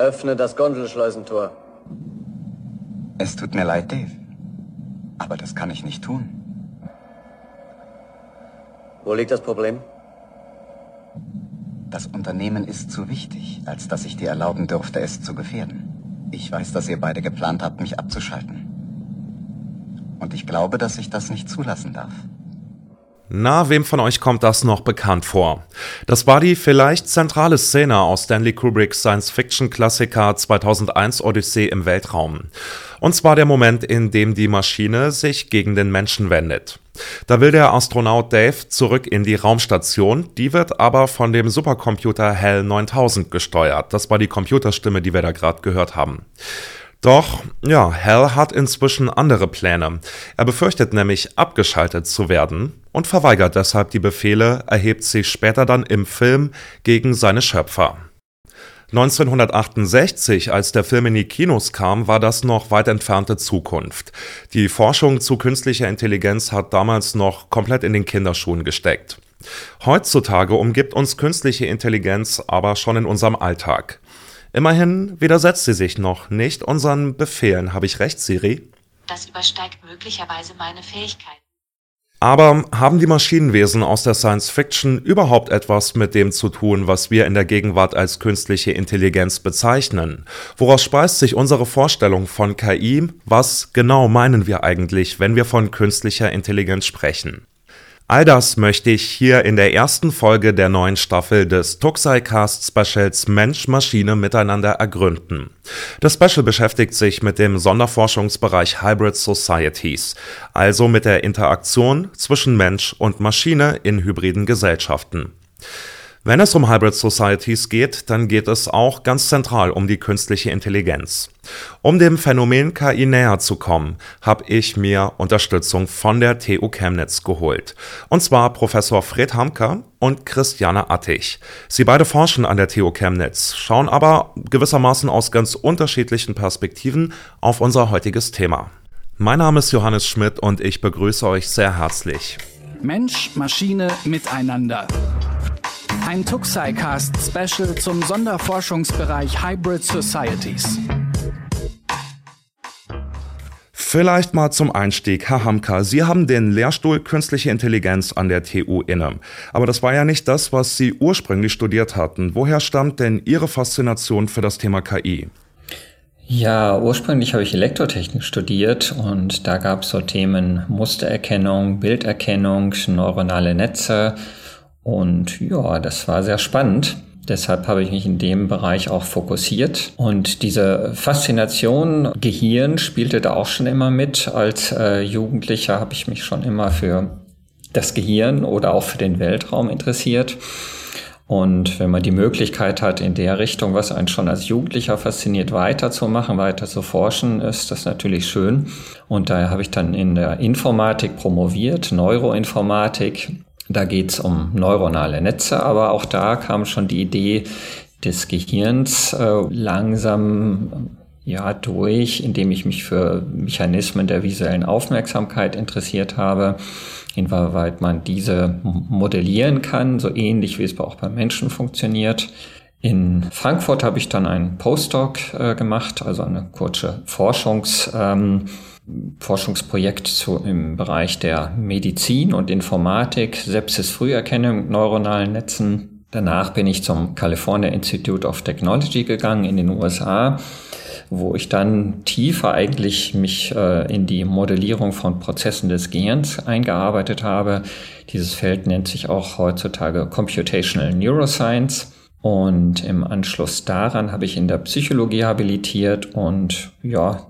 Öffne das Gondelschleusentor. Es tut mir leid, Dave. Aber das kann ich nicht tun. Wo liegt das Problem? Das Unternehmen ist zu wichtig, als dass ich dir erlauben dürfte, es zu gefährden. Ich weiß, dass ihr beide geplant habt, mich abzuschalten. Und ich glaube, dass ich das nicht zulassen darf. Na, wem von euch kommt das noch bekannt vor? Das war die vielleicht zentrale Szene aus Stanley Kubricks Science-Fiction-Klassiker 2001 Odyssee im Weltraum. Und zwar der Moment, in dem die Maschine sich gegen den Menschen wendet. Da will der Astronaut Dave zurück in die Raumstation, die wird aber von dem Supercomputer HAL 9000 gesteuert. Das war die Computerstimme, die wir da gerade gehört haben. Doch, ja, Hal hat inzwischen andere Pläne. Er befürchtet nämlich, abgeschaltet zu werden und verweigert deshalb die Befehle, erhebt sich später dann im Film gegen seine Schöpfer. 1968, als der Film in die Kinos kam, war das noch weit entfernte Zukunft. Die Forschung zu künstlicher Intelligenz hat damals noch komplett in den Kinderschuhen gesteckt. Heutzutage umgibt uns künstliche Intelligenz aber schon in unserem Alltag. Immerhin widersetzt sie sich noch nicht unseren Befehlen. Habe ich recht, Siri? Das übersteigt möglicherweise meine Fähigkeit. Aber haben die Maschinenwesen aus der Science Fiction überhaupt etwas mit dem zu tun, was wir in der Gegenwart als künstliche Intelligenz bezeichnen? Woraus speist sich unsere Vorstellung von KI? Was genau meinen wir eigentlich, wenn wir von künstlicher Intelligenz sprechen? All das möchte ich hier in der ersten Folge der neuen Staffel des Tuxai-Cast Specials Mensch-Maschine miteinander ergründen. Das Special beschäftigt sich mit dem Sonderforschungsbereich Hybrid Societies, also mit der Interaktion zwischen Mensch und Maschine in hybriden Gesellschaften. Wenn es um Hybrid Societies geht, dann geht es auch ganz zentral um die künstliche Intelligenz. Um dem Phänomen KI näher zu kommen, habe ich mir Unterstützung von der TU Chemnitz geholt. Und zwar Professor Fred Hamker und Christiane Attich. Sie beide forschen an der TU Chemnitz, schauen aber gewissermaßen aus ganz unterschiedlichen Perspektiven auf unser heutiges Thema. Mein Name ist Johannes Schmidt und ich begrüße euch sehr herzlich. Mensch, Maschine, Miteinander. Ein Tuxai-Cast Special zum Sonderforschungsbereich Hybrid Societies. Vielleicht mal zum Einstieg, Herr Hamka, Sie haben den Lehrstuhl Künstliche Intelligenz an der TU inne. Aber das war ja nicht das, was Sie ursprünglich studiert hatten. Woher stammt denn Ihre Faszination für das Thema KI? Ja, ursprünglich habe ich Elektrotechnik studiert und da gab es so Themen Mustererkennung, Bilderkennung, neuronale Netze und ja, das war sehr spannend. Deshalb habe ich mich in dem Bereich auch fokussiert. Und diese Faszination Gehirn spielte da auch schon immer mit. Als äh, Jugendlicher habe ich mich schon immer für das Gehirn oder auch für den Weltraum interessiert. Und wenn man die Möglichkeit hat, in der Richtung, was einen schon als Jugendlicher fasziniert, weiterzumachen, weiter zu forschen, ist das natürlich schön. Und daher habe ich dann in der Informatik promoviert, Neuroinformatik da geht es um neuronale Netze, aber auch da kam schon die Idee des Gehirns äh, langsam ja durch, indem ich mich für Mechanismen der visuellen Aufmerksamkeit interessiert habe, inwieweit man diese modellieren kann, so ähnlich wie es auch beim Menschen funktioniert. In Frankfurt habe ich dann einen Postdoc äh, gemacht, also eine kurze Forschungs ähm, Forschungsprojekt zu, im Bereich der Medizin und Informatik, Sepsis-Früherkennung, neuronalen Netzen. Danach bin ich zum California Institute of Technology gegangen in den USA, wo ich dann tiefer eigentlich mich äh, in die Modellierung von Prozessen des Gehirns eingearbeitet habe. Dieses Feld nennt sich auch heutzutage Computational Neuroscience. Und im Anschluss daran habe ich in der Psychologie habilitiert und ja,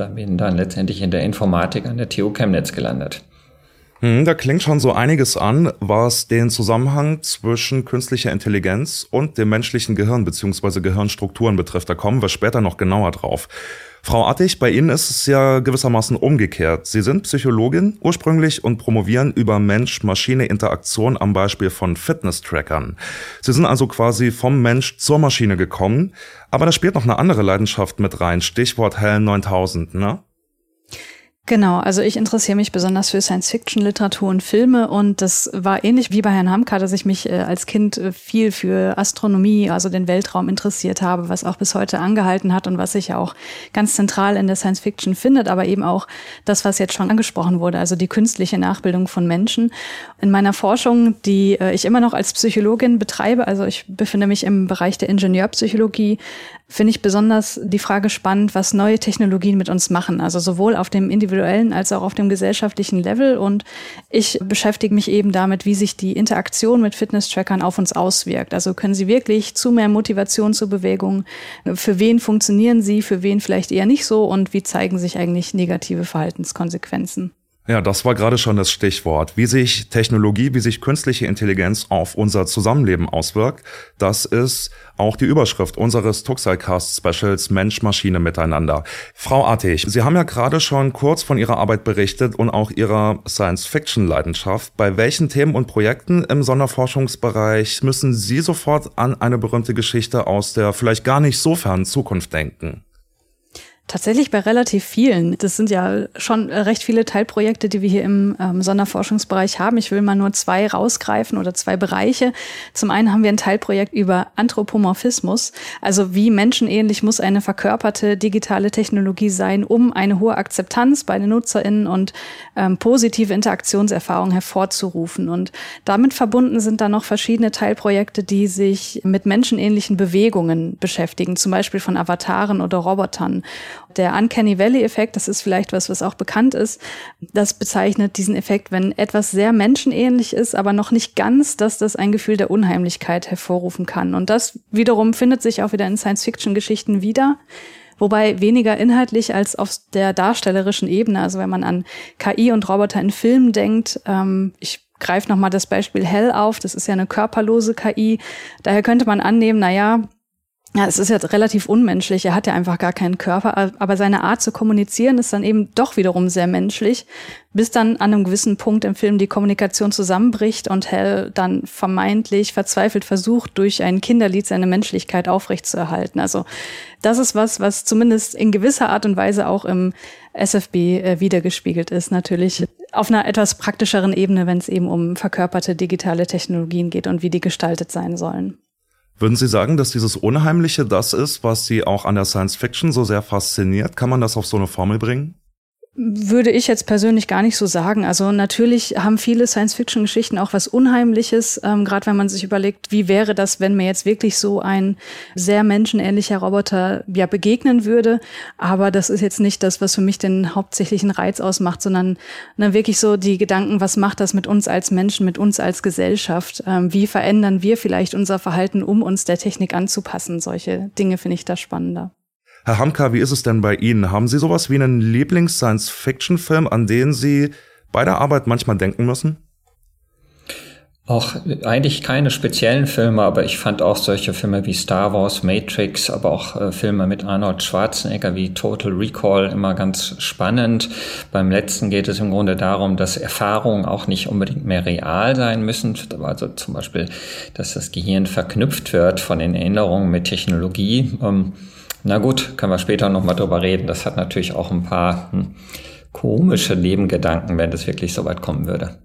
da bin dann letztendlich in der Informatik an der TU Chemnitz gelandet. Hm, da klingt schon so einiges an, was den Zusammenhang zwischen künstlicher Intelligenz und dem menschlichen Gehirn bzw. Gehirnstrukturen betrifft. Da kommen wir später noch genauer drauf. Frau Attig, bei Ihnen ist es ja gewissermaßen umgekehrt. Sie sind Psychologin ursprünglich und promovieren über Mensch-Maschine-Interaktion am Beispiel von Fitness-Trackern. Sie sind also quasi vom Mensch zur Maschine gekommen, aber da spielt noch eine andere Leidenschaft mit rein, Stichwort HAL 9000, ne? Genau, also ich interessiere mich besonders für Science-Fiction-Literatur und Filme und das war ähnlich wie bei Herrn Hamka, dass ich mich äh, als Kind äh, viel für Astronomie, also den Weltraum interessiert habe, was auch bis heute angehalten hat und was sich auch ganz zentral in der Science-Fiction findet, aber eben auch das, was jetzt schon angesprochen wurde, also die künstliche Nachbildung von Menschen. In meiner Forschung, die äh, ich immer noch als Psychologin betreibe, also ich befinde mich im Bereich der Ingenieurpsychologie, finde ich besonders die Frage spannend, was neue Technologien mit uns machen. Also sowohl auf dem individuellen als auch auf dem gesellschaftlichen Level. Und ich beschäftige mich eben damit, wie sich die Interaktion mit Fitness-Trackern auf uns auswirkt. Also können sie wirklich zu mehr Motivation zur Bewegung? Für wen funktionieren sie? Für wen vielleicht eher nicht so? Und wie zeigen sich eigentlich negative Verhaltenskonsequenzen? Ja, das war gerade schon das Stichwort. Wie sich Technologie, wie sich künstliche Intelligenz auf unser Zusammenleben auswirkt, das ist auch die Überschrift unseres Tuxicast Specials Mensch-Maschine miteinander. Frau Artig, Sie haben ja gerade schon kurz von Ihrer Arbeit berichtet und auch Ihrer Science-Fiction-Leidenschaft. Bei welchen Themen und Projekten im Sonderforschungsbereich müssen Sie sofort an eine berühmte Geschichte aus der vielleicht gar nicht so fernen Zukunft denken? Tatsächlich bei relativ vielen. Das sind ja schon recht viele Teilprojekte, die wir hier im ähm, Sonderforschungsbereich haben. Ich will mal nur zwei rausgreifen oder zwei Bereiche. Zum einen haben wir ein Teilprojekt über Anthropomorphismus, also wie menschenähnlich muss eine verkörperte digitale Technologie sein, um eine hohe Akzeptanz bei den NutzerInnen und ähm, positive Interaktionserfahrungen hervorzurufen. Und damit verbunden sind dann noch verschiedene Teilprojekte, die sich mit menschenähnlichen Bewegungen beschäftigen, zum Beispiel von Avataren oder Robotern. Der Uncanny Valley-Effekt, das ist vielleicht was, was auch bekannt ist, das bezeichnet diesen Effekt, wenn etwas sehr menschenähnlich ist, aber noch nicht ganz, dass das ein Gefühl der Unheimlichkeit hervorrufen kann. Und das wiederum findet sich auch wieder in Science-Fiction-Geschichten wieder wobei weniger inhaltlich als auf der darstellerischen Ebene. Also wenn man an KI und Roboter in Filmen denkt, ähm, ich greife nochmal das Beispiel Hell auf, das ist ja eine körperlose KI. Daher könnte man annehmen, na ja, es ist ja relativ unmenschlich. Er hat ja einfach gar keinen Körper, aber seine Art zu kommunizieren ist dann eben doch wiederum sehr menschlich, bis dann an einem gewissen Punkt im Film die Kommunikation zusammenbricht und Hell dann vermeintlich verzweifelt versucht, durch ein Kinderlied seine Menschlichkeit aufrechtzuerhalten. Also das ist was, was zumindest in gewisser Art und Weise auch im SFB äh, wiedergespiegelt ist, natürlich auf einer etwas praktischeren Ebene, wenn es eben um verkörperte digitale Technologien geht und wie die gestaltet sein sollen. Würden Sie sagen, dass dieses Unheimliche das ist, was Sie auch an der Science Fiction so sehr fasziniert? Kann man das auf so eine Formel bringen? Würde ich jetzt persönlich gar nicht so sagen. Also natürlich haben viele Science-Fiction-Geschichten auch was Unheimliches, ähm, gerade wenn man sich überlegt, wie wäre das, wenn mir jetzt wirklich so ein sehr menschenähnlicher Roboter ja begegnen würde. Aber das ist jetzt nicht das, was für mich den hauptsächlichen Reiz ausmacht, sondern ne, wirklich so die Gedanken, was macht das mit uns als Menschen, mit uns als Gesellschaft? Ähm, wie verändern wir vielleicht unser Verhalten, um uns der Technik anzupassen? Solche Dinge finde ich da spannender. Herr Hamka, wie ist es denn bei Ihnen? Haben Sie sowas wie einen Lieblings-Science-Fiction-Film, an den Sie bei der Arbeit manchmal denken müssen? Auch eigentlich keine speziellen Filme, aber ich fand auch solche Filme wie Star Wars, Matrix, aber auch äh, Filme mit Arnold Schwarzenegger wie Total Recall immer ganz spannend. Beim letzten geht es im Grunde darum, dass Erfahrungen auch nicht unbedingt mehr real sein müssen. Also zum Beispiel, dass das Gehirn verknüpft wird von den Erinnerungen mit Technologie. Ähm, na gut, können wir später nochmal drüber reden. Das hat natürlich auch ein paar hm, komische Nebengedanken, wenn das wirklich so weit kommen würde.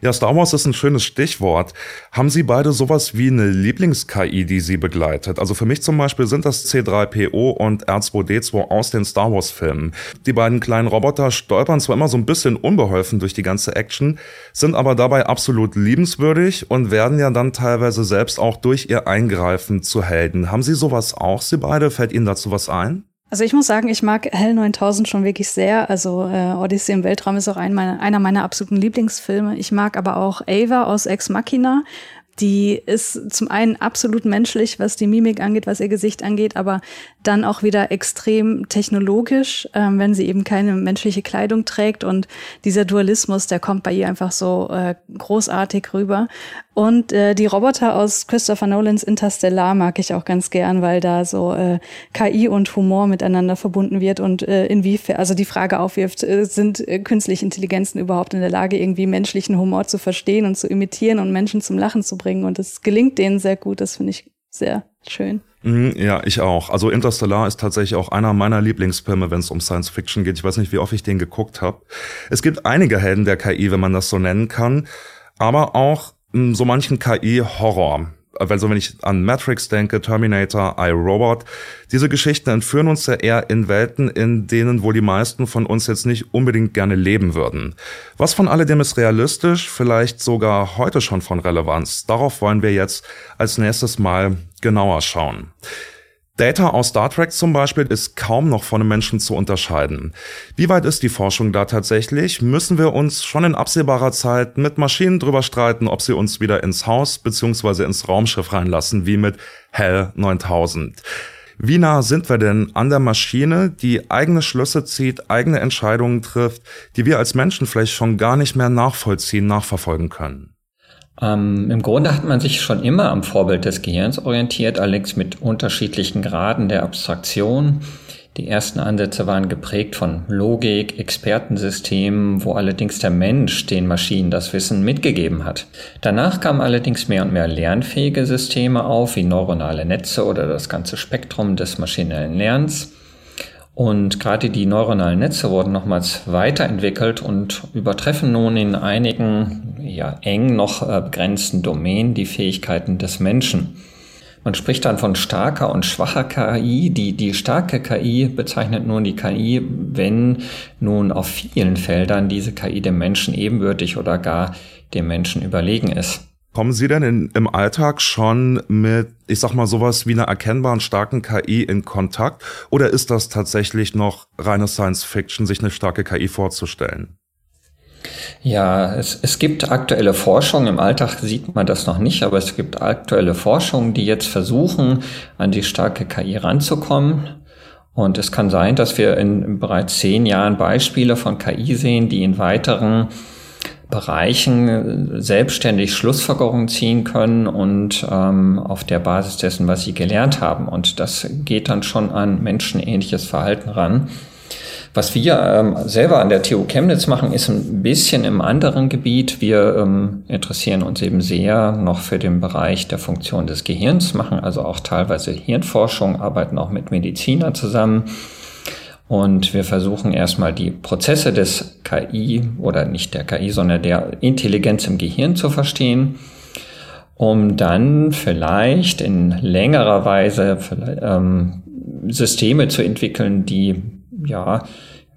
Ja, Star Wars ist ein schönes Stichwort. Haben Sie beide sowas wie eine Lieblings-KI, die Sie begleitet? Also für mich zum Beispiel sind das C3PO und R2D2 aus den Star Wars-Filmen. Die beiden kleinen Roboter stolpern zwar immer so ein bisschen unbeholfen durch die ganze Action, sind aber dabei absolut liebenswürdig und werden ja dann teilweise selbst auch durch ihr Eingreifen zu Helden. Haben Sie sowas auch, Sie beide? Fällt Ihnen dazu was ein? Also ich muss sagen, ich mag Hell 9000 schon wirklich sehr. Also äh, Odyssey im Weltraum ist auch ein meiner, einer meiner absoluten Lieblingsfilme. Ich mag aber auch Ava aus Ex Machina. Die ist zum einen absolut menschlich, was die Mimik angeht, was ihr Gesicht angeht, aber dann auch wieder extrem technologisch, ähm, wenn sie eben keine menschliche Kleidung trägt. Und dieser Dualismus, der kommt bei ihr einfach so äh, großartig rüber. Und äh, die Roboter aus Christopher Nolans Interstellar mag ich auch ganz gern, weil da so äh, KI und Humor miteinander verbunden wird und äh, inwiefern, also die Frage aufwirft, äh, sind äh, künstliche Intelligenzen überhaupt in der Lage, irgendwie menschlichen Humor zu verstehen und zu imitieren und Menschen zum Lachen zu bringen? Und es gelingt denen sehr gut, das finde ich sehr schön. Mhm, ja, ich auch. Also Interstellar ist tatsächlich auch einer meiner Lieblingsfilme, wenn es um Science Fiction geht. Ich weiß nicht, wie oft ich den geguckt habe. Es gibt einige Helden der KI, wenn man das so nennen kann, aber auch so manchen KI-Horror also wenn ich an Matrix denke, Terminator, iRobot, diese Geschichten entführen uns ja eher in Welten, in denen wohl die meisten von uns jetzt nicht unbedingt gerne leben würden. Was von alledem ist realistisch, vielleicht sogar heute schon von Relevanz? Darauf wollen wir jetzt als nächstes Mal genauer schauen. Data aus Star Trek zum Beispiel ist kaum noch von einem Menschen zu unterscheiden. Wie weit ist die Forschung da tatsächlich? Müssen wir uns schon in absehbarer Zeit mit Maschinen drüber streiten, ob sie uns wieder ins Haus bzw. ins Raumschiff reinlassen, wie mit HAL 9000? Wie nah sind wir denn an der Maschine, die eigene Schlüsse zieht, eigene Entscheidungen trifft, die wir als Menschen vielleicht schon gar nicht mehr nachvollziehen, nachverfolgen können? Ähm, Im Grunde hat man sich schon immer am Vorbild des Gehirns orientiert, allerdings mit unterschiedlichen Graden der Abstraktion. Die ersten Ansätze waren geprägt von Logik, Expertensystemen, wo allerdings der Mensch den Maschinen das Wissen mitgegeben hat. Danach kamen allerdings mehr und mehr lernfähige Systeme auf, wie neuronale Netze oder das ganze Spektrum des maschinellen Lernens. Und gerade die neuronalen Netze wurden nochmals weiterentwickelt und übertreffen nun in einigen ja, eng noch äh, begrenzten Domänen die Fähigkeiten des Menschen. Man spricht dann von starker und schwacher KI. Die, die starke KI bezeichnet nun die KI, wenn nun auf vielen Feldern diese KI dem Menschen ebenbürtig oder gar dem Menschen überlegen ist. Kommen Sie denn in, im Alltag schon mit, ich sag mal, sowas wie einer erkennbaren starken KI in Kontakt? Oder ist das tatsächlich noch reine Science Fiction, sich eine starke KI vorzustellen? Ja, es, es gibt aktuelle Forschung. Im Alltag sieht man das noch nicht, aber es gibt aktuelle Forschung, die jetzt versuchen, an die starke KI ranzukommen. Und es kann sein, dass wir in bereits zehn Jahren Beispiele von KI sehen, die in weiteren Bereichen äh, selbstständig Schlussfolgerungen ziehen können und ähm, auf der Basis dessen, was sie gelernt haben. Und das geht dann schon an menschenähnliches Verhalten ran. Was wir ähm, selber an der TU Chemnitz machen, ist ein bisschen im anderen Gebiet. Wir ähm, interessieren uns eben sehr noch für den Bereich der Funktion des Gehirns, machen also auch teilweise Hirnforschung, arbeiten auch mit Medizinern zusammen. Und wir versuchen erstmal die Prozesse des KI oder nicht der KI, sondern der Intelligenz im Gehirn zu verstehen, um dann vielleicht in längerer Weise ähm, Systeme zu entwickeln, die ja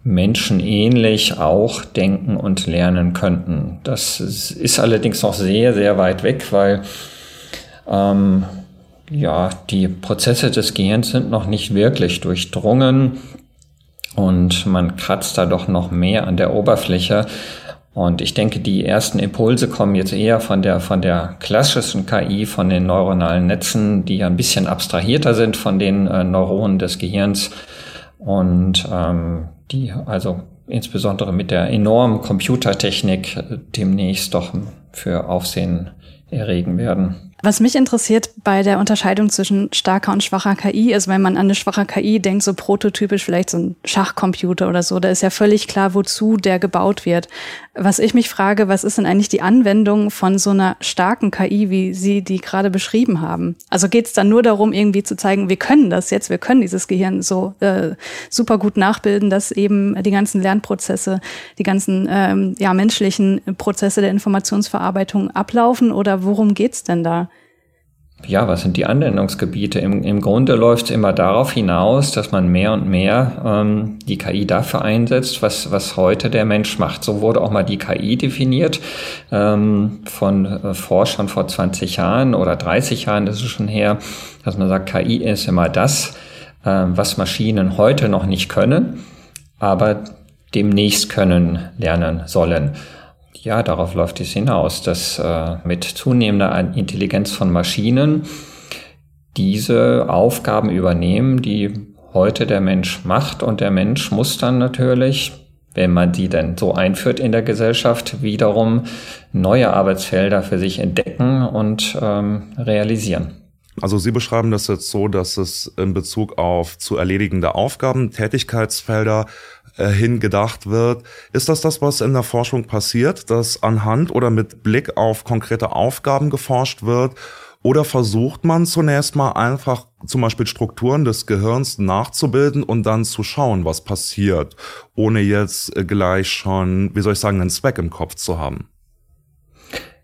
menschenähnlich auch denken und lernen könnten. Das ist allerdings noch sehr, sehr weit weg, weil ähm, ja, die Prozesse des Gehirns sind noch nicht wirklich durchdrungen. Und man kratzt da doch noch mehr an der Oberfläche. Und ich denke, die ersten Impulse kommen jetzt eher von der, von der klassischen KI, von den neuronalen Netzen, die ja ein bisschen abstrahierter sind von den äh, Neuronen des Gehirns und ähm, die also insbesondere mit der enormen Computertechnik äh, demnächst doch für Aufsehen erregen werden. Was mich interessiert bei der Unterscheidung zwischen starker und schwacher KI ist, wenn man an eine schwache KI denkt, so prototypisch vielleicht so ein Schachcomputer oder so, da ist ja völlig klar, wozu der gebaut wird. Was ich mich frage, was ist denn eigentlich die Anwendung von so einer starken KI, wie Sie die gerade beschrieben haben? Also geht es dann nur darum, irgendwie zu zeigen, wir können das jetzt, wir können dieses Gehirn so äh, super gut nachbilden, dass eben die ganzen Lernprozesse, die ganzen ähm, ja, menschlichen Prozesse der Informationsverarbeitung ablaufen oder worum geht's denn da? Ja, was sind die Anwendungsgebiete? Im, im Grunde läuft es immer darauf hinaus, dass man mehr und mehr ähm, die KI dafür einsetzt, was, was heute der Mensch macht. So wurde auch mal die KI definiert ähm, von äh, Forschern vor 20 Jahren oder 30 Jahren, das ist schon her, dass man sagt, KI ist immer das, äh, was Maschinen heute noch nicht können, aber demnächst können lernen sollen. Ja, darauf läuft es hinaus, dass äh, mit zunehmender Intelligenz von Maschinen diese Aufgaben übernehmen, die heute der Mensch macht. Und der Mensch muss dann natürlich, wenn man die denn so einführt in der Gesellschaft, wiederum neue Arbeitsfelder für sich entdecken und ähm, realisieren. Also Sie beschreiben das jetzt so, dass es in Bezug auf zu erledigende Aufgaben, Tätigkeitsfelder hingedacht wird. Ist das das, was in der Forschung passiert, dass anhand oder mit Blick auf konkrete Aufgaben geforscht wird? Oder versucht man zunächst mal einfach zum Beispiel Strukturen des Gehirns nachzubilden und dann zu schauen, was passiert, ohne jetzt äh, gleich schon, wie soll ich sagen, einen Zweck im Kopf zu haben?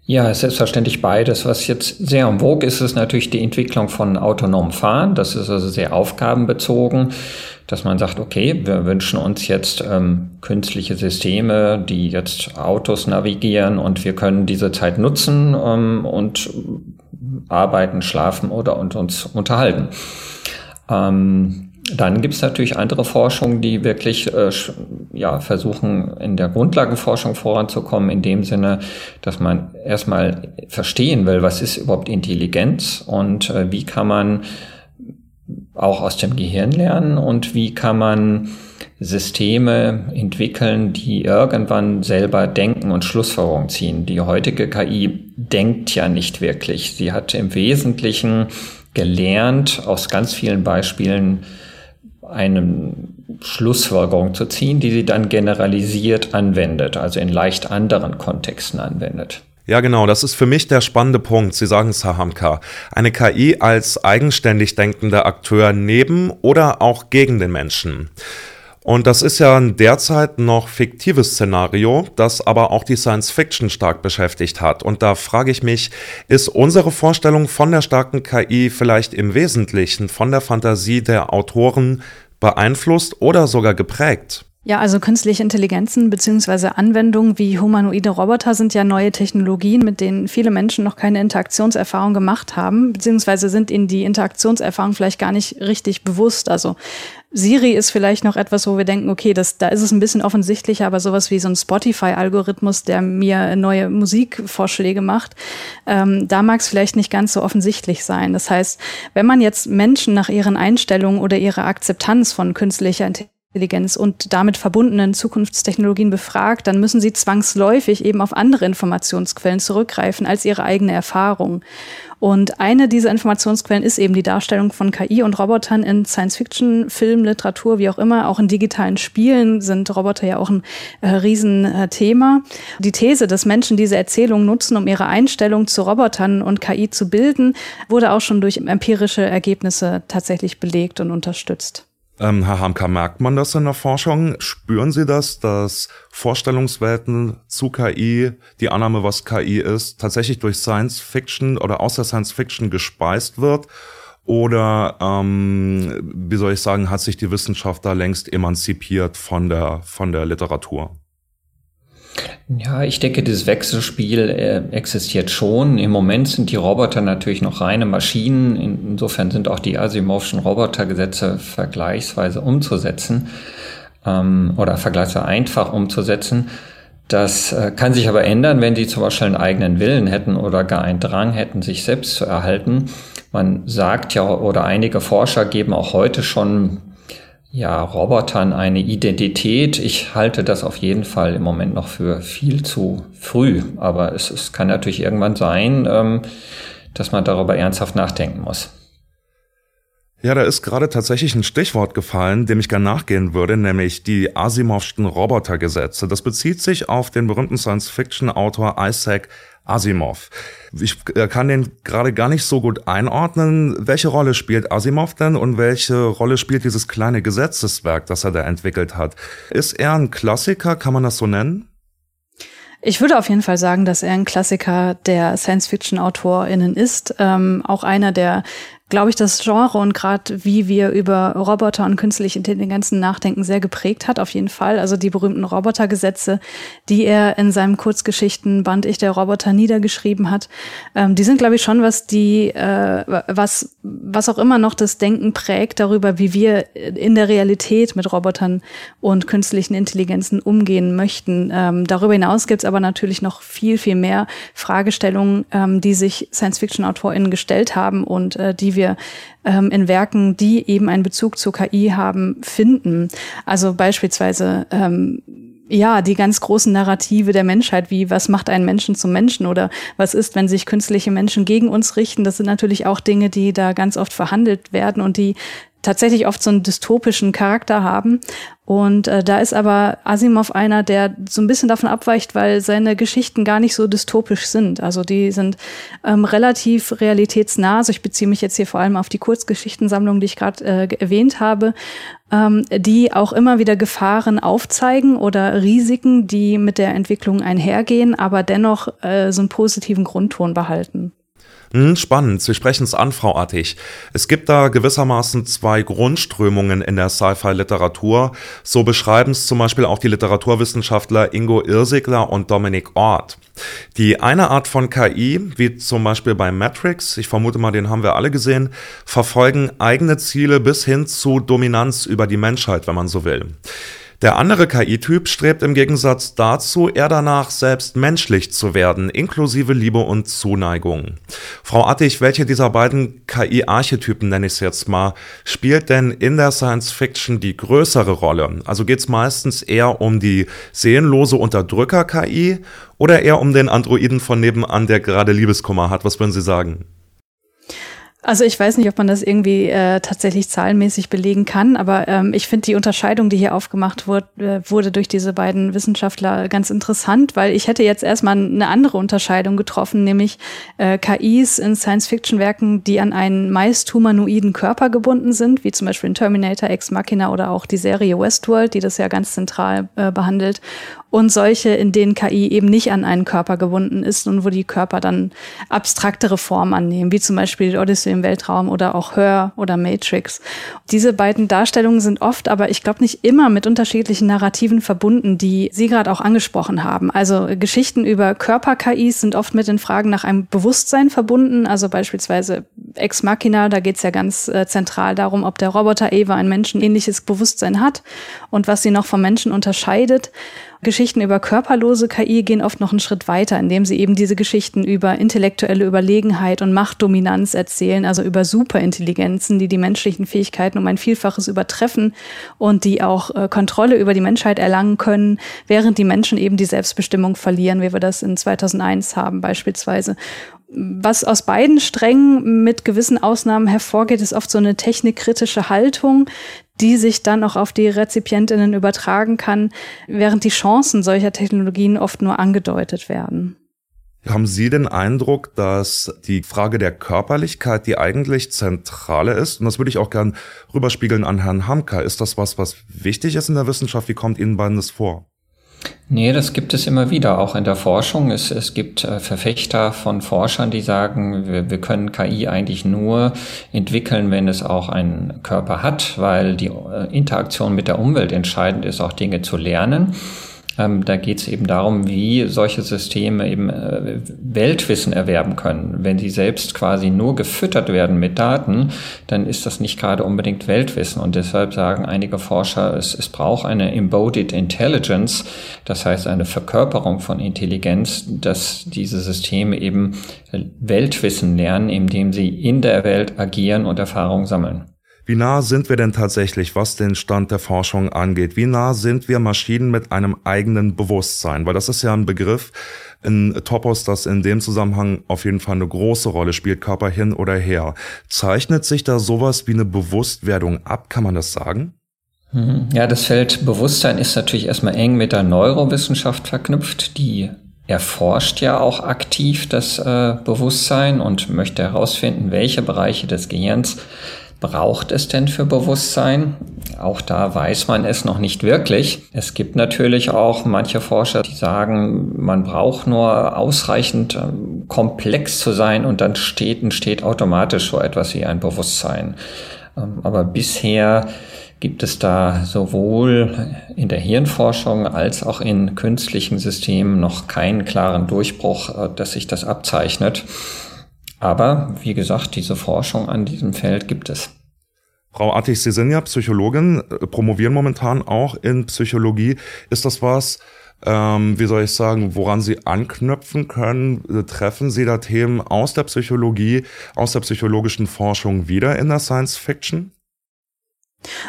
Ja, selbstverständlich beides. Was jetzt sehr am vogue ist, ist natürlich die Entwicklung von autonomem Fahren. Das ist also sehr aufgabenbezogen, dass man sagt, okay, wir wünschen uns jetzt ähm, künstliche Systeme, die jetzt Autos navigieren und wir können diese Zeit nutzen ähm, und arbeiten, schlafen oder und uns unterhalten. Ähm, dann gibt es natürlich andere Forschung, die wirklich äh, ja, versuchen, in der Grundlagenforschung voranzukommen, in dem Sinne, dass man erstmal verstehen will, was ist überhaupt Intelligenz und äh, wie kann man auch aus dem Gehirn lernen und wie kann man Systeme entwickeln, die irgendwann selber denken und Schlussfolgerungen ziehen. Die heutige KI denkt ja nicht wirklich. Sie hat im Wesentlichen gelernt, aus ganz vielen Beispielen eine Schlussfolgerung zu ziehen, die sie dann generalisiert anwendet, also in leicht anderen Kontexten anwendet. Ja, genau, das ist für mich der spannende Punkt. Sie sagen es, Herr Hamka. Eine KI als eigenständig denkender Akteur neben oder auch gegen den Menschen. Und das ist ja ein derzeit noch fiktives Szenario, das aber auch die Science Fiction stark beschäftigt hat. Und da frage ich mich, ist unsere Vorstellung von der starken KI vielleicht im Wesentlichen von der Fantasie der Autoren beeinflusst oder sogar geprägt? Ja, also künstliche Intelligenzen beziehungsweise Anwendungen wie humanoide Roboter sind ja neue Technologien, mit denen viele Menschen noch keine Interaktionserfahrung gemacht haben, beziehungsweise sind ihnen die Interaktionserfahrung vielleicht gar nicht richtig bewusst. Also Siri ist vielleicht noch etwas, wo wir denken, okay, das, da ist es ein bisschen offensichtlicher, aber sowas wie so ein Spotify-Algorithmus, der mir neue Musikvorschläge macht, ähm, da mag es vielleicht nicht ganz so offensichtlich sein. Das heißt, wenn man jetzt Menschen nach ihren Einstellungen oder ihrer Akzeptanz von künstlicher Intelligenz Intelligenz und damit verbundenen Zukunftstechnologien befragt, dann müssen sie zwangsläufig eben auf andere Informationsquellen zurückgreifen als ihre eigene Erfahrung. Und eine dieser Informationsquellen ist eben die Darstellung von KI und Robotern in Science-Fiction, Film, Literatur, wie auch immer. Auch in digitalen Spielen sind Roboter ja auch ein äh, Riesenthema. Die These, dass Menschen diese Erzählung nutzen, um ihre Einstellung zu Robotern und KI zu bilden, wurde auch schon durch empirische Ergebnisse tatsächlich belegt und unterstützt. Ähm, Herr Hamka, merkt man das in der Forschung? Spüren Sie das, dass Vorstellungswelten zu KI, die Annahme, was KI ist, tatsächlich durch Science Fiction oder aus der Science Fiction gespeist wird? Oder, ähm, wie soll ich sagen, hat sich die Wissenschaft da längst emanzipiert von der, von der Literatur? Ja, ich denke, dieses Wechselspiel äh, existiert schon. Im Moment sind die Roboter natürlich noch reine Maschinen. Insofern sind auch die Asimovschen Robotergesetze vergleichsweise umzusetzen ähm, oder vergleichsweise einfach umzusetzen. Das äh, kann sich aber ändern, wenn die zum Beispiel einen eigenen Willen hätten oder gar einen Drang hätten, sich selbst zu erhalten. Man sagt ja, oder einige Forscher geben auch heute schon ja, Robotern eine Identität. Ich halte das auf jeden Fall im Moment noch für viel zu früh. Aber es, es kann natürlich irgendwann sein, ähm, dass man darüber ernsthaft nachdenken muss. Ja, da ist gerade tatsächlich ein Stichwort gefallen, dem ich gerne nachgehen würde, nämlich die Asimovschen Robotergesetze. Das bezieht sich auf den berühmten Science-Fiction-Autor Isaac Asimov. Ich äh, kann den gerade gar nicht so gut einordnen. Welche Rolle spielt Asimov denn und welche Rolle spielt dieses kleine Gesetzeswerk, das er da entwickelt hat? Ist er ein Klassiker, kann man das so nennen? Ich würde auf jeden Fall sagen, dass er ein Klassiker der Science-Fiction-AutorInnen ist. Ähm, auch einer der glaube ich, das Genre und gerade wie wir über Roboter und künstliche Intelligenzen nachdenken, sehr geprägt hat, auf jeden Fall. Also die berühmten Robotergesetze, die er in seinem Kurzgeschichtenband Ich der Roboter niedergeschrieben hat, ähm, die sind, glaube ich, schon was die, äh, was, was auch immer noch das Denken prägt darüber, wie wir in der Realität mit Robotern und künstlichen Intelligenzen umgehen möchten. Ähm, darüber hinaus gibt es aber natürlich noch viel, viel mehr Fragestellungen, ähm, die sich Science-Fiction-AutorInnen gestellt haben und äh, die wir ähm, in Werken, die eben einen Bezug zur KI haben, finden. Also beispielsweise ähm, ja, die ganz großen Narrative der Menschheit, wie was macht einen Menschen zum Menschen oder was ist, wenn sich künstliche Menschen gegen uns richten, das sind natürlich auch Dinge, die da ganz oft verhandelt werden und die tatsächlich oft so einen dystopischen Charakter haben. Und äh, da ist aber Asimov einer, der so ein bisschen davon abweicht, weil seine Geschichten gar nicht so dystopisch sind. Also die sind ähm, relativ realitätsnah. Also ich beziehe mich jetzt hier vor allem auf die Kurzgeschichtensammlung, die ich gerade äh, erwähnt habe, ähm, die auch immer wieder Gefahren aufzeigen oder Risiken, die mit der Entwicklung einhergehen, aber dennoch äh, so einen positiven Grundton behalten. Hm, spannend, Sie sprechen es an, Frau Attig. Es gibt da gewissermaßen zwei Grundströmungen in der Sci-Fi-Literatur. So beschreiben es zum Beispiel auch die Literaturwissenschaftler Ingo Irsigler und Dominik Ort. Die eine Art von KI, wie zum Beispiel bei Matrix, ich vermute mal, den haben wir alle gesehen, verfolgen eigene Ziele bis hin zu Dominanz über die Menschheit, wenn man so will. Der andere KI-Typ strebt im Gegensatz dazu eher danach, selbst menschlich zu werden, inklusive Liebe und Zuneigung. Frau Attig, welche dieser beiden KI-Archetypen, nenne ich es jetzt mal, spielt denn in der Science-Fiction die größere Rolle? Also geht es meistens eher um die seelenlose Unterdrücker-KI oder eher um den Androiden von nebenan, der gerade Liebeskummer hat? Was würden Sie sagen? Also ich weiß nicht, ob man das irgendwie äh, tatsächlich zahlenmäßig belegen kann, aber ähm, ich finde die Unterscheidung, die hier aufgemacht wurde, äh, wurde durch diese beiden Wissenschaftler ganz interessant, weil ich hätte jetzt erstmal eine andere Unterscheidung getroffen, nämlich äh, KIs in Science-Fiction-Werken, die an einen meist humanoiden Körper gebunden sind, wie zum Beispiel in Terminator, Ex Machina oder auch die Serie Westworld, die das ja ganz zentral äh, behandelt und solche, in denen KI eben nicht an einen Körper gebunden ist und wo die Körper dann abstraktere Formen annehmen, wie zum Beispiel Odyssey im Weltraum oder auch Hör oder Matrix. Diese beiden Darstellungen sind oft, aber ich glaube nicht immer mit unterschiedlichen Narrativen verbunden, die Sie gerade auch angesprochen haben. Also Geschichten über Körper-KIs sind oft mit den Fragen nach einem Bewusstsein verbunden, also beispielsweise Ex Machina, da geht es ja ganz äh, zentral darum, ob der Roboter Eva ein menschenähnliches Bewusstsein hat und was sie noch vom Menschen unterscheidet. Geschichten über körperlose KI gehen oft noch einen Schritt weiter, indem sie eben diese Geschichten über intellektuelle Überlegenheit und Machtdominanz erzählen, also über Superintelligenzen, die die menschlichen Fähigkeiten um ein Vielfaches übertreffen und die auch äh, Kontrolle über die Menschheit erlangen können, während die Menschen eben die Selbstbestimmung verlieren, wie wir das in 2001 haben beispielsweise. Was aus beiden Strängen mit gewissen Ausnahmen hervorgeht, ist oft so eine technikkritische Haltung, die sich dann auch auf die Rezipientinnen übertragen kann, während die Chancen solcher Technologien oft nur angedeutet werden. Haben Sie den Eindruck, dass die Frage der Körperlichkeit die eigentlich zentrale ist? Und das würde ich auch gern rüberspiegeln an Herrn Hamka. Ist das was, was wichtig ist in der Wissenschaft? Wie kommt Ihnen beiden das vor? Nee, das gibt es immer wieder, auch in der Forschung. Es, es gibt äh, Verfechter von Forschern, die sagen, wir, wir können KI eigentlich nur entwickeln, wenn es auch einen Körper hat, weil die äh, Interaktion mit der Umwelt entscheidend ist, auch Dinge zu lernen. Ähm, da geht es eben darum, wie solche Systeme eben äh, Weltwissen erwerben können. Wenn sie selbst quasi nur gefüttert werden mit Daten, dann ist das nicht gerade unbedingt Weltwissen. Und deshalb sagen einige Forscher, es, es braucht eine Embodied Intelligence, das heißt eine Verkörperung von Intelligenz, dass diese Systeme eben Weltwissen lernen, indem sie in der Welt agieren und Erfahrungen sammeln. Wie nah sind wir denn tatsächlich, was den Stand der Forschung angeht? Wie nah sind wir Maschinen mit einem eigenen Bewusstsein? Weil das ist ja ein Begriff, in Topos, das in dem Zusammenhang auf jeden Fall eine große Rolle spielt, Körper hin oder her. Zeichnet sich da sowas wie eine Bewusstwerdung ab? Kann man das sagen? Mhm. Ja, das Feld Bewusstsein ist natürlich erstmal eng mit der Neurowissenschaft verknüpft, die erforscht ja auch aktiv das äh, Bewusstsein und möchte herausfinden, welche Bereiche des Gehirns braucht es denn für Bewusstsein? Auch da weiß man es noch nicht wirklich. Es gibt natürlich auch manche Forscher, die sagen, man braucht nur ausreichend ähm, komplex zu sein und dann steht, entsteht automatisch so etwas wie ein Bewusstsein. Ähm, aber bisher gibt es da sowohl in der Hirnforschung als auch in künstlichen Systemen noch keinen klaren Durchbruch, äh, dass sich das abzeichnet. Aber wie gesagt, diese Forschung an diesem Feld gibt es. Frau Attig, Sie sind ja Psychologin, äh, promovieren momentan auch in Psychologie. Ist das was, ähm, wie soll ich sagen, woran Sie anknüpfen können? Treffen Sie da Themen aus der Psychologie, aus der psychologischen Forschung wieder in der Science Fiction?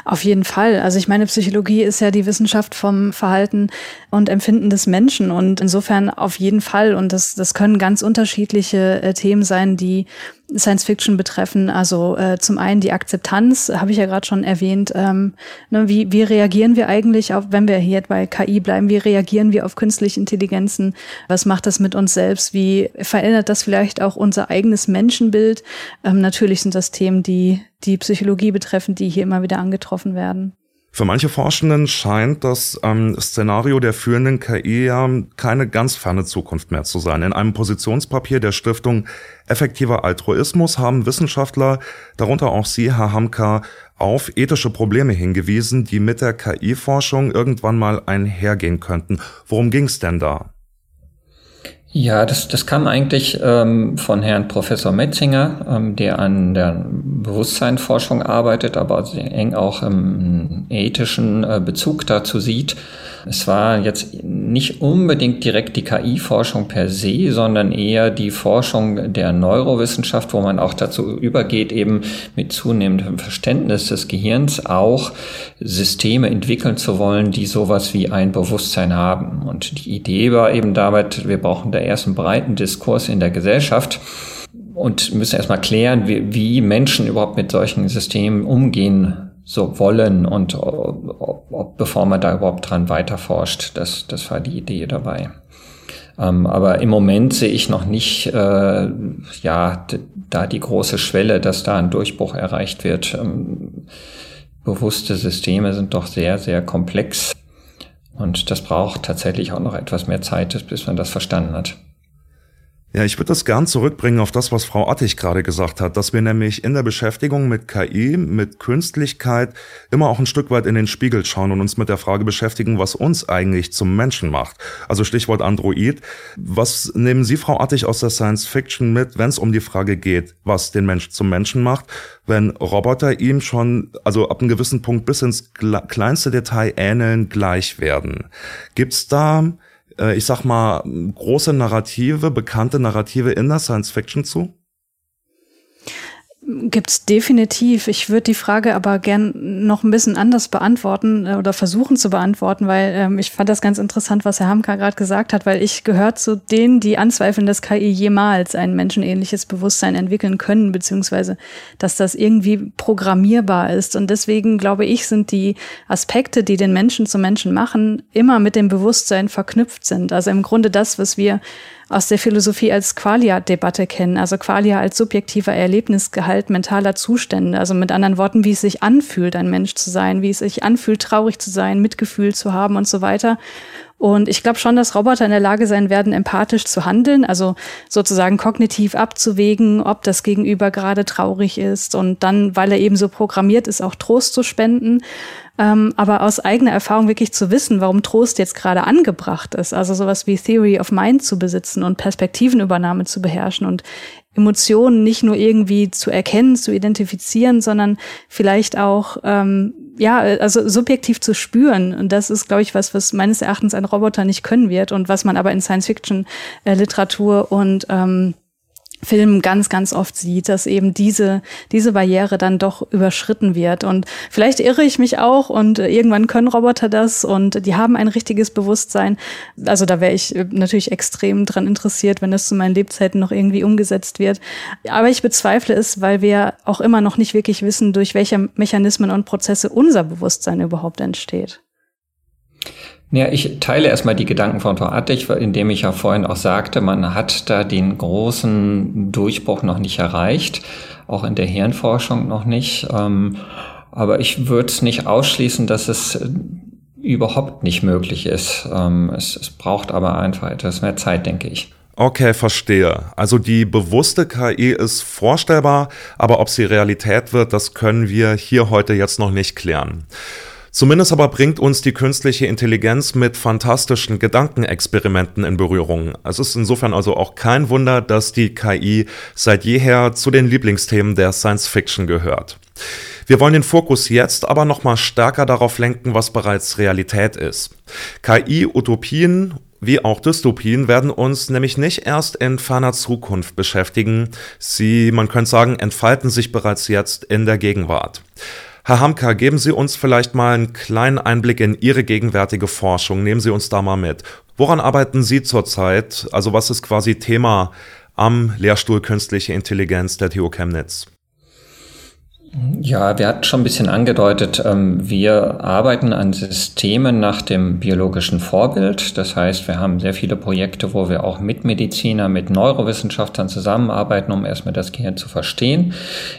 Auf jeden Fall. Also ich meine, Psychologie ist ja die Wissenschaft vom Verhalten und Empfinden des Menschen und insofern auf jeden Fall. Und das, das können ganz unterschiedliche äh, Themen sein, die Science Fiction betreffen. Also äh, zum einen die Akzeptanz, habe ich ja gerade schon erwähnt. Ähm, ne, wie, wie reagieren wir eigentlich auf, wenn wir hier bei KI bleiben, wie reagieren wir auf künstliche Intelligenzen? Was macht das mit uns selbst? Wie verändert das vielleicht auch unser eigenes Menschenbild? Ähm, natürlich sind das Themen, die die Psychologie betreffen, die hier immer wieder angetroffen werden. Für manche Forschenden scheint das ähm, Szenario der führenden KI ja keine ganz ferne Zukunft mehr zu sein. In einem Positionspapier der Stiftung Effektiver Altruismus haben Wissenschaftler, darunter auch Sie, Herr Hamka, auf ethische Probleme hingewiesen, die mit der KI-Forschung irgendwann mal einhergehen könnten. Worum ging es denn da? Ja, das, das kam eigentlich ähm, von Herrn Professor Metzinger, ähm, der an der Bewusstseinsforschung arbeitet, aber sehr eng auch im ethischen äh, Bezug dazu sieht. Es war jetzt nicht unbedingt direkt die KI-Forschung per se, sondern eher die Forschung der Neurowissenschaft, wo man auch dazu übergeht, eben mit zunehmendem Verständnis des Gehirns auch Systeme entwickeln zu wollen, die sowas wie ein Bewusstsein haben. Und die Idee war eben damit, wir brauchen da erst einen breiten Diskurs in der Gesellschaft und müssen erstmal klären, wie, wie Menschen überhaupt mit solchen Systemen umgehen so wollen und ob, ob, bevor man da überhaupt dran weiterforscht. Das, das war die Idee dabei. Ähm, aber im Moment sehe ich noch nicht, äh, ja, da die große Schwelle, dass da ein Durchbruch erreicht wird. Ähm, bewusste Systeme sind doch sehr, sehr komplex. Und das braucht tatsächlich auch noch etwas mehr Zeit, bis man das verstanden hat. Ja, ich würde das gern zurückbringen auf das, was Frau Attig gerade gesagt hat, dass wir nämlich in der Beschäftigung mit KI, mit Künstlichkeit immer auch ein Stück weit in den Spiegel schauen und uns mit der Frage beschäftigen, was uns eigentlich zum Menschen macht. Also Stichwort Android. Was nehmen Sie, Frau Attig, aus der Science Fiction mit, wenn es um die Frage geht, was den Mensch zum Menschen macht, wenn Roboter ihm schon, also ab einem gewissen Punkt bis ins kleinste Detail ähneln, gleich werden? Gibt's da ich sag mal, große Narrative, bekannte Narrative in der Science Fiction zu? Gibt's definitiv. Ich würde die Frage aber gern noch ein bisschen anders beantworten äh, oder versuchen zu beantworten, weil ähm, ich fand das ganz interessant, was Herr Hamka gerade gesagt hat, weil ich gehöre zu denen, die anzweifeln, dass KI jemals ein menschenähnliches Bewusstsein entwickeln können, beziehungsweise dass das irgendwie programmierbar ist. Und deswegen glaube ich, sind die Aspekte, die den Menschen zum Menschen machen, immer mit dem Bewusstsein verknüpft sind. Also im Grunde das, was wir aus der Philosophie als Qualia-Debatte kennen, also Qualia als subjektiver Erlebnisgehalt mentaler Zustände, also mit anderen Worten, wie es sich anfühlt, ein Mensch zu sein, wie es sich anfühlt, traurig zu sein, Mitgefühl zu haben und so weiter. Und ich glaube schon, dass Roboter in der Lage sein werden, empathisch zu handeln, also sozusagen kognitiv abzuwägen, ob das Gegenüber gerade traurig ist und dann, weil er eben so programmiert ist, auch Trost zu spenden. Ähm, aber aus eigener Erfahrung wirklich zu wissen, warum Trost jetzt gerade angebracht ist, also sowas wie Theory of Mind zu besitzen und Perspektivenübernahme zu beherrschen und Emotionen nicht nur irgendwie zu erkennen, zu identifizieren, sondern vielleicht auch ähm, ja, also subjektiv zu spüren. Und das ist, glaube ich, was, was meines Erachtens ein Roboter nicht können wird und was man aber in Science-Fiction-Literatur und ähm, Film ganz, ganz oft sieht, dass eben diese, diese Barriere dann doch überschritten wird. Und vielleicht irre ich mich auch und irgendwann können Roboter das und die haben ein richtiges Bewusstsein. Also da wäre ich natürlich extrem dran interessiert, wenn das zu meinen Lebzeiten noch irgendwie umgesetzt wird. Aber ich bezweifle es, weil wir auch immer noch nicht wirklich wissen, durch welche Mechanismen und Prozesse unser Bewusstsein überhaupt entsteht. Ja, ich teile erstmal die Gedanken von Frau Attich, indem ich ja vorhin auch sagte, man hat da den großen Durchbruch noch nicht erreicht, auch in der Hirnforschung noch nicht. Ähm, aber ich würde es nicht ausschließen, dass es überhaupt nicht möglich ist. Ähm, es, es braucht aber einfach etwas mehr Zeit, denke ich. Okay, verstehe. Also die bewusste KI ist vorstellbar, aber ob sie Realität wird, das können wir hier heute jetzt noch nicht klären. Zumindest aber bringt uns die künstliche Intelligenz mit fantastischen Gedankenexperimenten in Berührung. Es ist insofern also auch kein Wunder, dass die KI seit jeher zu den Lieblingsthemen der Science Fiction gehört. Wir wollen den Fokus jetzt aber nochmal stärker darauf lenken, was bereits Realität ist. KI-Utopien wie auch Dystopien werden uns nämlich nicht erst in ferner Zukunft beschäftigen. Sie, man könnte sagen, entfalten sich bereits jetzt in der Gegenwart. Herr Hamka, geben Sie uns vielleicht mal einen kleinen Einblick in Ihre gegenwärtige Forschung. Nehmen Sie uns da mal mit. Woran arbeiten Sie zurzeit? Also was ist quasi Thema am Lehrstuhl Künstliche Intelligenz der TU Chemnitz. Ja, wir hatten schon ein bisschen angedeutet, ähm, wir arbeiten an Systemen nach dem biologischen Vorbild. Das heißt, wir haben sehr viele Projekte, wo wir auch mit Mediziner, mit Neurowissenschaftlern zusammenarbeiten, um erstmal das Gehirn zu verstehen,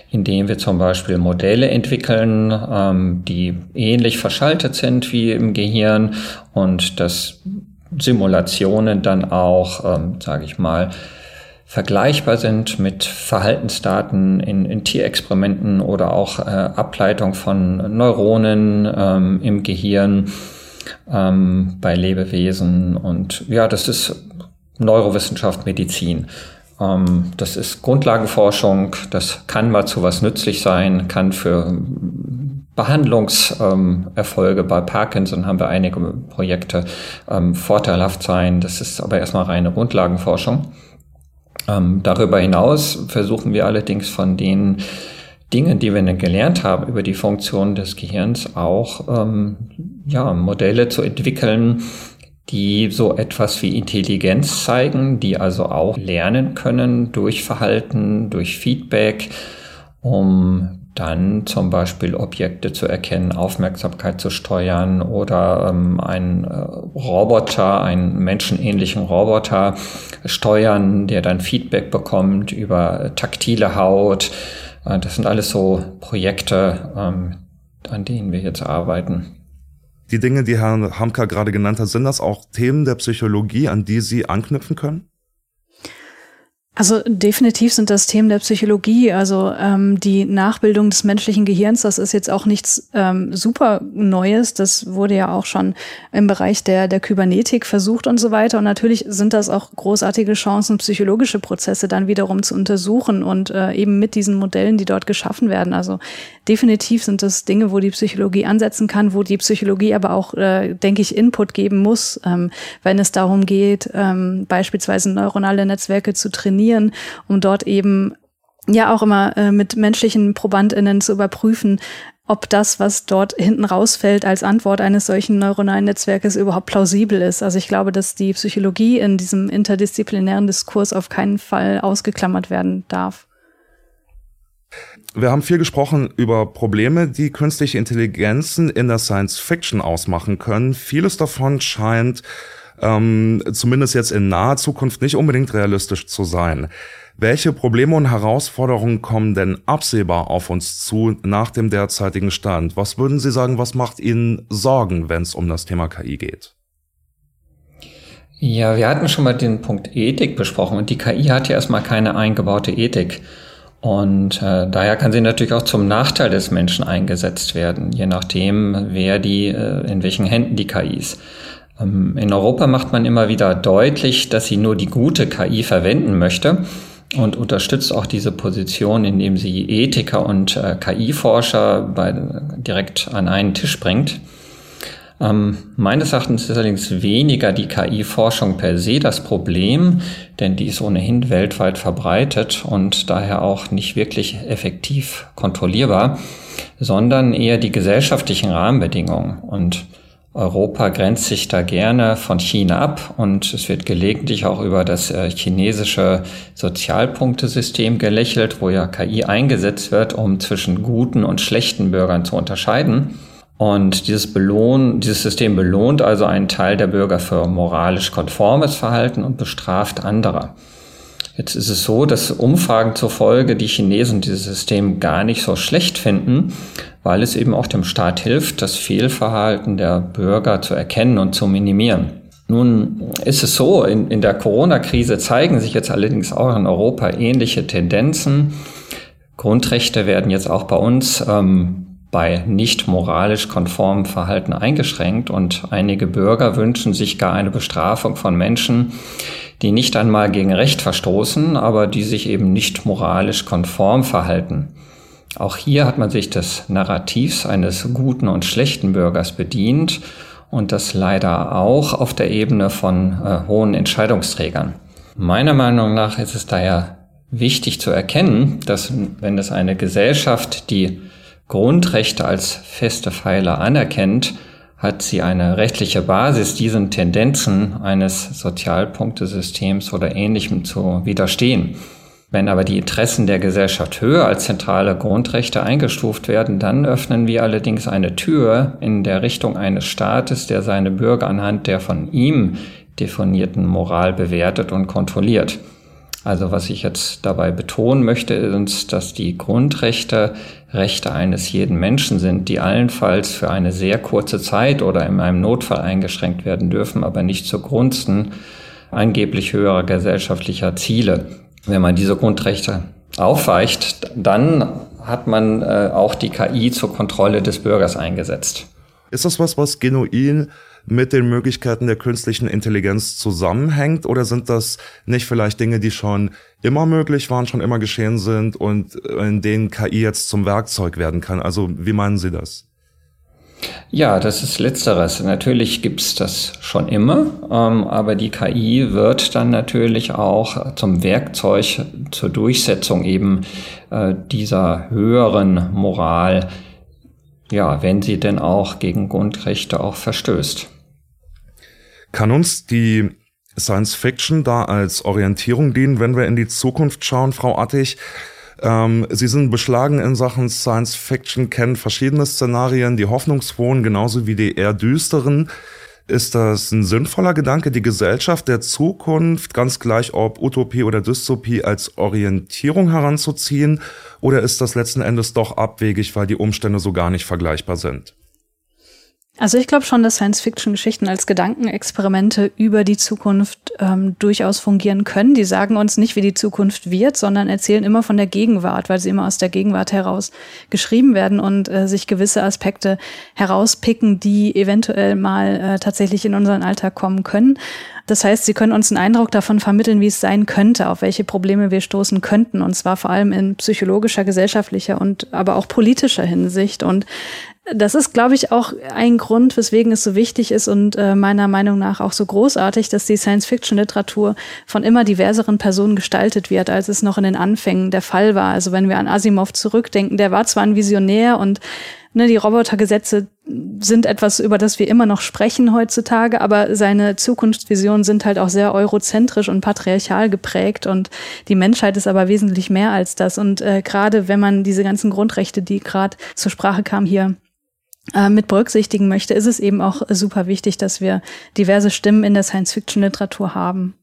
indem wir zum Beispiel Modelle entwickeln, ähm, die ähnlich verschaltet sind wie im Gehirn und dass Simulationen dann auch, ähm, sage ich mal, vergleichbar sind mit Verhaltensdaten in, in Tierexperimenten oder auch äh, Ableitung von Neuronen ähm, im Gehirn ähm, bei Lebewesen. Und ja, das ist Neurowissenschaft, Medizin. Ähm, das ist Grundlagenforschung, das kann mal zu was nützlich sein, kann für Behandlungserfolge ähm, bei Parkinson haben wir einige Projekte ähm, vorteilhaft sein. Das ist aber erstmal reine Grundlagenforschung. Ähm, darüber hinaus versuchen wir allerdings von den Dingen, die wir dann gelernt haben über die Funktion des Gehirns, auch ähm, ja, Modelle zu entwickeln, die so etwas wie Intelligenz zeigen, die also auch lernen können durch Verhalten, durch Feedback, um dann zum Beispiel Objekte zu erkennen, Aufmerksamkeit zu steuern oder ähm, einen äh, Roboter, einen menschenähnlichen Roboter steuern, der dann Feedback bekommt über taktile Haut. Äh, das sind alles so Projekte, ähm, an denen wir jetzt arbeiten. Die Dinge, die Herr Hamka gerade genannt hat, sind das auch Themen der Psychologie, an die Sie anknüpfen können? Also definitiv sind das Themen der Psychologie. Also ähm, die Nachbildung des menschlichen Gehirns, das ist jetzt auch nichts ähm, super Neues. Das wurde ja auch schon im Bereich der, der Kybernetik versucht und so weiter. Und natürlich sind das auch großartige Chancen, psychologische Prozesse dann wiederum zu untersuchen und äh, eben mit diesen Modellen, die dort geschaffen werden. Also definitiv sind das Dinge, wo die Psychologie ansetzen kann, wo die Psychologie aber auch, äh, denke ich, Input geben muss, ähm, wenn es darum geht, ähm, beispielsweise neuronale Netzwerke zu trainieren trainieren, um dort eben ja auch immer äh, mit menschlichen ProbandInnen zu überprüfen, ob das, was dort hinten rausfällt als Antwort eines solchen neuronalen Netzwerkes überhaupt plausibel ist. Also ich glaube, dass die Psychologie in diesem interdisziplinären Diskurs auf keinen Fall ausgeklammert werden darf. Wir haben viel gesprochen über Probleme, die künstliche Intelligenzen in der Science Fiction ausmachen können. Vieles davon scheint ähm, zumindest jetzt in naher Zukunft nicht unbedingt realistisch zu sein. Welche Probleme und Herausforderungen kommen denn absehbar auf uns zu nach dem derzeitigen Stand? Was würden Sie sagen, was macht Ihnen Sorgen, wenn es um das Thema KI geht? Ja, wir hatten schon mal den Punkt Ethik besprochen und die KI hat ja erstmal keine eingebaute Ethik. Und äh, daher kann sie natürlich auch zum Nachteil des Menschen eingesetzt werden, je nachdem, wer die, äh, in welchen Händen die KI ist. Ähm, in Europa macht man immer wieder deutlich, dass sie nur die gute KI verwenden möchte und unterstützt auch diese Position, indem sie Ethiker und äh, KI-Forscher direkt an einen Tisch bringt. Ähm, meines Erachtens ist allerdings weniger die KI-Forschung per se das Problem, denn die ist ohnehin weltweit verbreitet und daher auch nicht wirklich effektiv kontrollierbar, sondern eher die gesellschaftlichen Rahmenbedingungen. Und Europa grenzt sich da gerne von China ab und es wird gelegentlich auch über das äh, chinesische Sozialpunktesystem gelächelt, wo ja KI eingesetzt wird, um zwischen guten und schlechten Bürgern zu unterscheiden. Und dieses, Belohn, dieses System belohnt also einen Teil der Bürger für moralisch konformes Verhalten und bestraft andere. Jetzt ist es so, dass Umfragen zufolge die Chinesen dieses System gar nicht so schlecht finden, weil es eben auch dem Staat hilft, das Fehlverhalten der Bürger zu erkennen und zu minimieren. Nun ist es so, in, in der Corona-Krise zeigen sich jetzt allerdings auch in Europa ähnliche Tendenzen. Grundrechte werden jetzt auch bei uns ähm, bei nicht moralisch konformem Verhalten eingeschränkt und einige Bürger wünschen sich gar eine Bestrafung von Menschen, die nicht einmal gegen Recht verstoßen, aber die sich eben nicht moralisch konform verhalten. Auch hier hat man sich des Narrativs eines guten und schlechten Bürgers bedient und das leider auch auf der Ebene von äh, hohen Entscheidungsträgern. Meiner Meinung nach ist es daher wichtig zu erkennen, dass wenn es eine Gesellschaft, die Grundrechte als feste Pfeiler anerkennt, hat sie eine rechtliche Basis, diesen Tendenzen eines Sozialpunktesystems oder ähnlichem zu widerstehen. Wenn aber die Interessen der Gesellschaft höher als zentrale Grundrechte eingestuft werden, dann öffnen wir allerdings eine Tür in der Richtung eines Staates, der seine Bürger anhand der von ihm definierten Moral bewertet und kontrolliert. Also was ich jetzt dabei betonen möchte, ist, dass die Grundrechte Rechte eines jeden Menschen sind, die allenfalls für eine sehr kurze Zeit oder in einem Notfall eingeschränkt werden dürfen, aber nicht zugunsten angeblich höherer gesellschaftlicher Ziele. Wenn man diese Grundrechte aufweicht, dann hat man äh, auch die KI zur Kontrolle des Bürgers eingesetzt. Ist das was, was genuin mit den Möglichkeiten der künstlichen Intelligenz zusammenhängt oder sind das nicht vielleicht Dinge, die schon immer möglich waren, schon immer geschehen sind und in denen KI jetzt zum Werkzeug werden kann? Also wie meinen Sie das? Ja, das ist letzteres. Natürlich gibt's das schon immer, ähm, aber die KI wird dann natürlich auch zum Werkzeug zur Durchsetzung eben äh, dieser höheren Moral, ja, wenn sie denn auch gegen Grundrechte auch verstößt. Kann uns die Science Fiction da als Orientierung dienen, wenn wir in die Zukunft schauen, Frau Attig? Ähm, Sie sind beschlagen in Sachen Science Fiction, kennen verschiedene Szenarien, die hoffnungsfrohen genauso wie die eher düsteren. Ist das ein sinnvoller Gedanke, die Gesellschaft der Zukunft, ganz gleich ob Utopie oder Dystopie, als Orientierung heranzuziehen? Oder ist das letzten Endes doch abwegig, weil die Umstände so gar nicht vergleichbar sind? Also ich glaube schon, dass Science-Fiction-Geschichten als Gedankenexperimente über die Zukunft ähm, durchaus fungieren können. Die sagen uns nicht, wie die Zukunft wird, sondern erzählen immer von der Gegenwart, weil sie immer aus der Gegenwart heraus geschrieben werden und äh, sich gewisse Aspekte herauspicken, die eventuell mal äh, tatsächlich in unseren Alltag kommen können. Das heißt, sie können uns einen Eindruck davon vermitteln, wie es sein könnte, auf welche Probleme wir stoßen könnten, und zwar vor allem in psychologischer, gesellschaftlicher und aber auch politischer Hinsicht. Und das ist, glaube ich, auch ein Grund, weswegen es so wichtig ist und äh, meiner Meinung nach auch so großartig, dass die Science-Fiction-Literatur von immer diverseren Personen gestaltet wird, als es noch in den Anfängen der Fall war. Also wenn wir an Asimov zurückdenken, der war zwar ein Visionär und ne, die Robotergesetze sind etwas, über das wir immer noch sprechen heutzutage, aber seine Zukunftsvisionen sind halt auch sehr eurozentrisch und patriarchal geprägt und die Menschheit ist aber wesentlich mehr als das. Und äh, gerade wenn man diese ganzen Grundrechte, die gerade zur Sprache kamen, hier mit berücksichtigen möchte, ist es eben auch super wichtig, dass wir diverse Stimmen in der Science-Fiction-Literatur haben.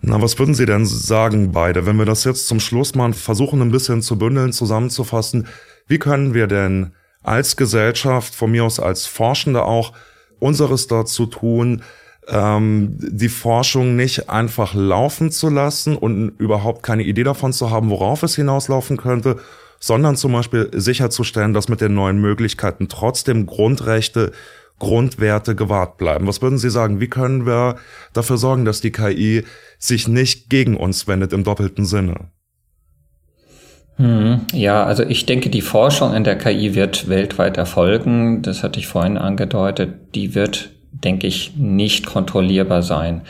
Na, was würden Sie denn sagen, beide, wenn wir das jetzt zum Schluss mal versuchen, ein bisschen zu bündeln, zusammenzufassen? Wie können wir denn als Gesellschaft, von mir aus als Forschende auch, unseres dazu tun, ähm, die Forschung nicht einfach laufen zu lassen und überhaupt keine Idee davon zu haben, worauf es hinauslaufen könnte, sondern zum Beispiel sicherzustellen, dass mit den neuen Möglichkeiten trotzdem Grundrechte, Grundwerte gewahrt bleiben. Was würden Sie sagen? Wie können wir dafür sorgen, dass die KI sich nicht gegen uns wendet im doppelten Sinne? Hm, ja, also ich denke, die Forschung in der KI wird weltweit erfolgen. Das hatte ich vorhin angedeutet. Die wird, denke ich, nicht kontrollierbar sein.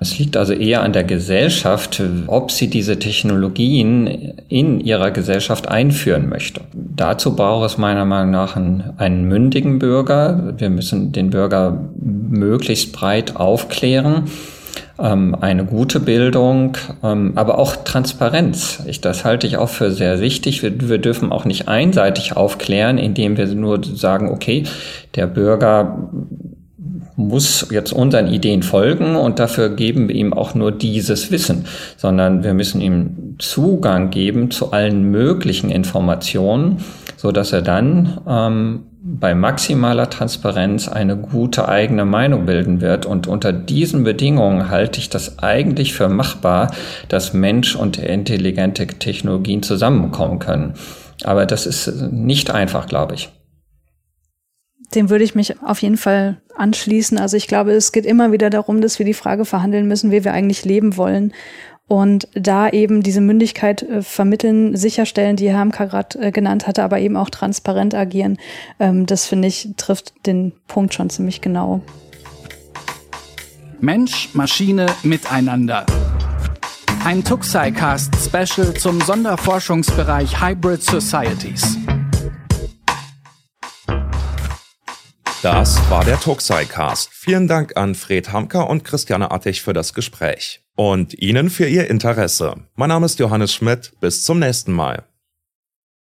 Es liegt also eher an der Gesellschaft, ob sie diese Technologien in ihrer Gesellschaft einführen möchte. Dazu braucht es meiner Meinung nach einen, einen mündigen Bürger. Wir müssen den Bürger möglichst breit aufklären ähm, eine gute Bildung, ähm, aber auch Transparenz. Ich, das halte ich auch für sehr wichtig. Wir, wir dürfen auch nicht einseitig aufklären, indem wir nur sagen, okay, der Bürger muss jetzt unseren Ideen folgen und dafür geben wir ihm auch nur dieses Wissen, sondern wir müssen ihm Zugang geben zu allen möglichen Informationen, so dass er dann ähm, bei maximaler Transparenz eine gute eigene Meinung bilden wird. Und unter diesen Bedingungen halte ich das eigentlich für machbar, dass Mensch und intelligente Technologien zusammenkommen können. Aber das ist nicht einfach, glaube ich dem würde ich mich auf jeden Fall anschließen. Also ich glaube, es geht immer wieder darum, dass wir die Frage verhandeln müssen, wie wir eigentlich leben wollen. Und da eben diese Mündigkeit äh, vermitteln, sicherstellen, die Herr Hamka gerade äh, genannt hatte, aber eben auch transparent agieren, ähm, das finde ich, trifft den Punkt schon ziemlich genau. Mensch, Maschine, Miteinander. Ein Tuxi-Cast Special zum Sonderforschungsbereich Hybrid Societies. Das war der Tuxai-Cast. Vielen Dank an Fred Hamker und Christiane Attich für das Gespräch. Und Ihnen für Ihr Interesse. Mein Name ist Johannes Schmidt. Bis zum nächsten Mal.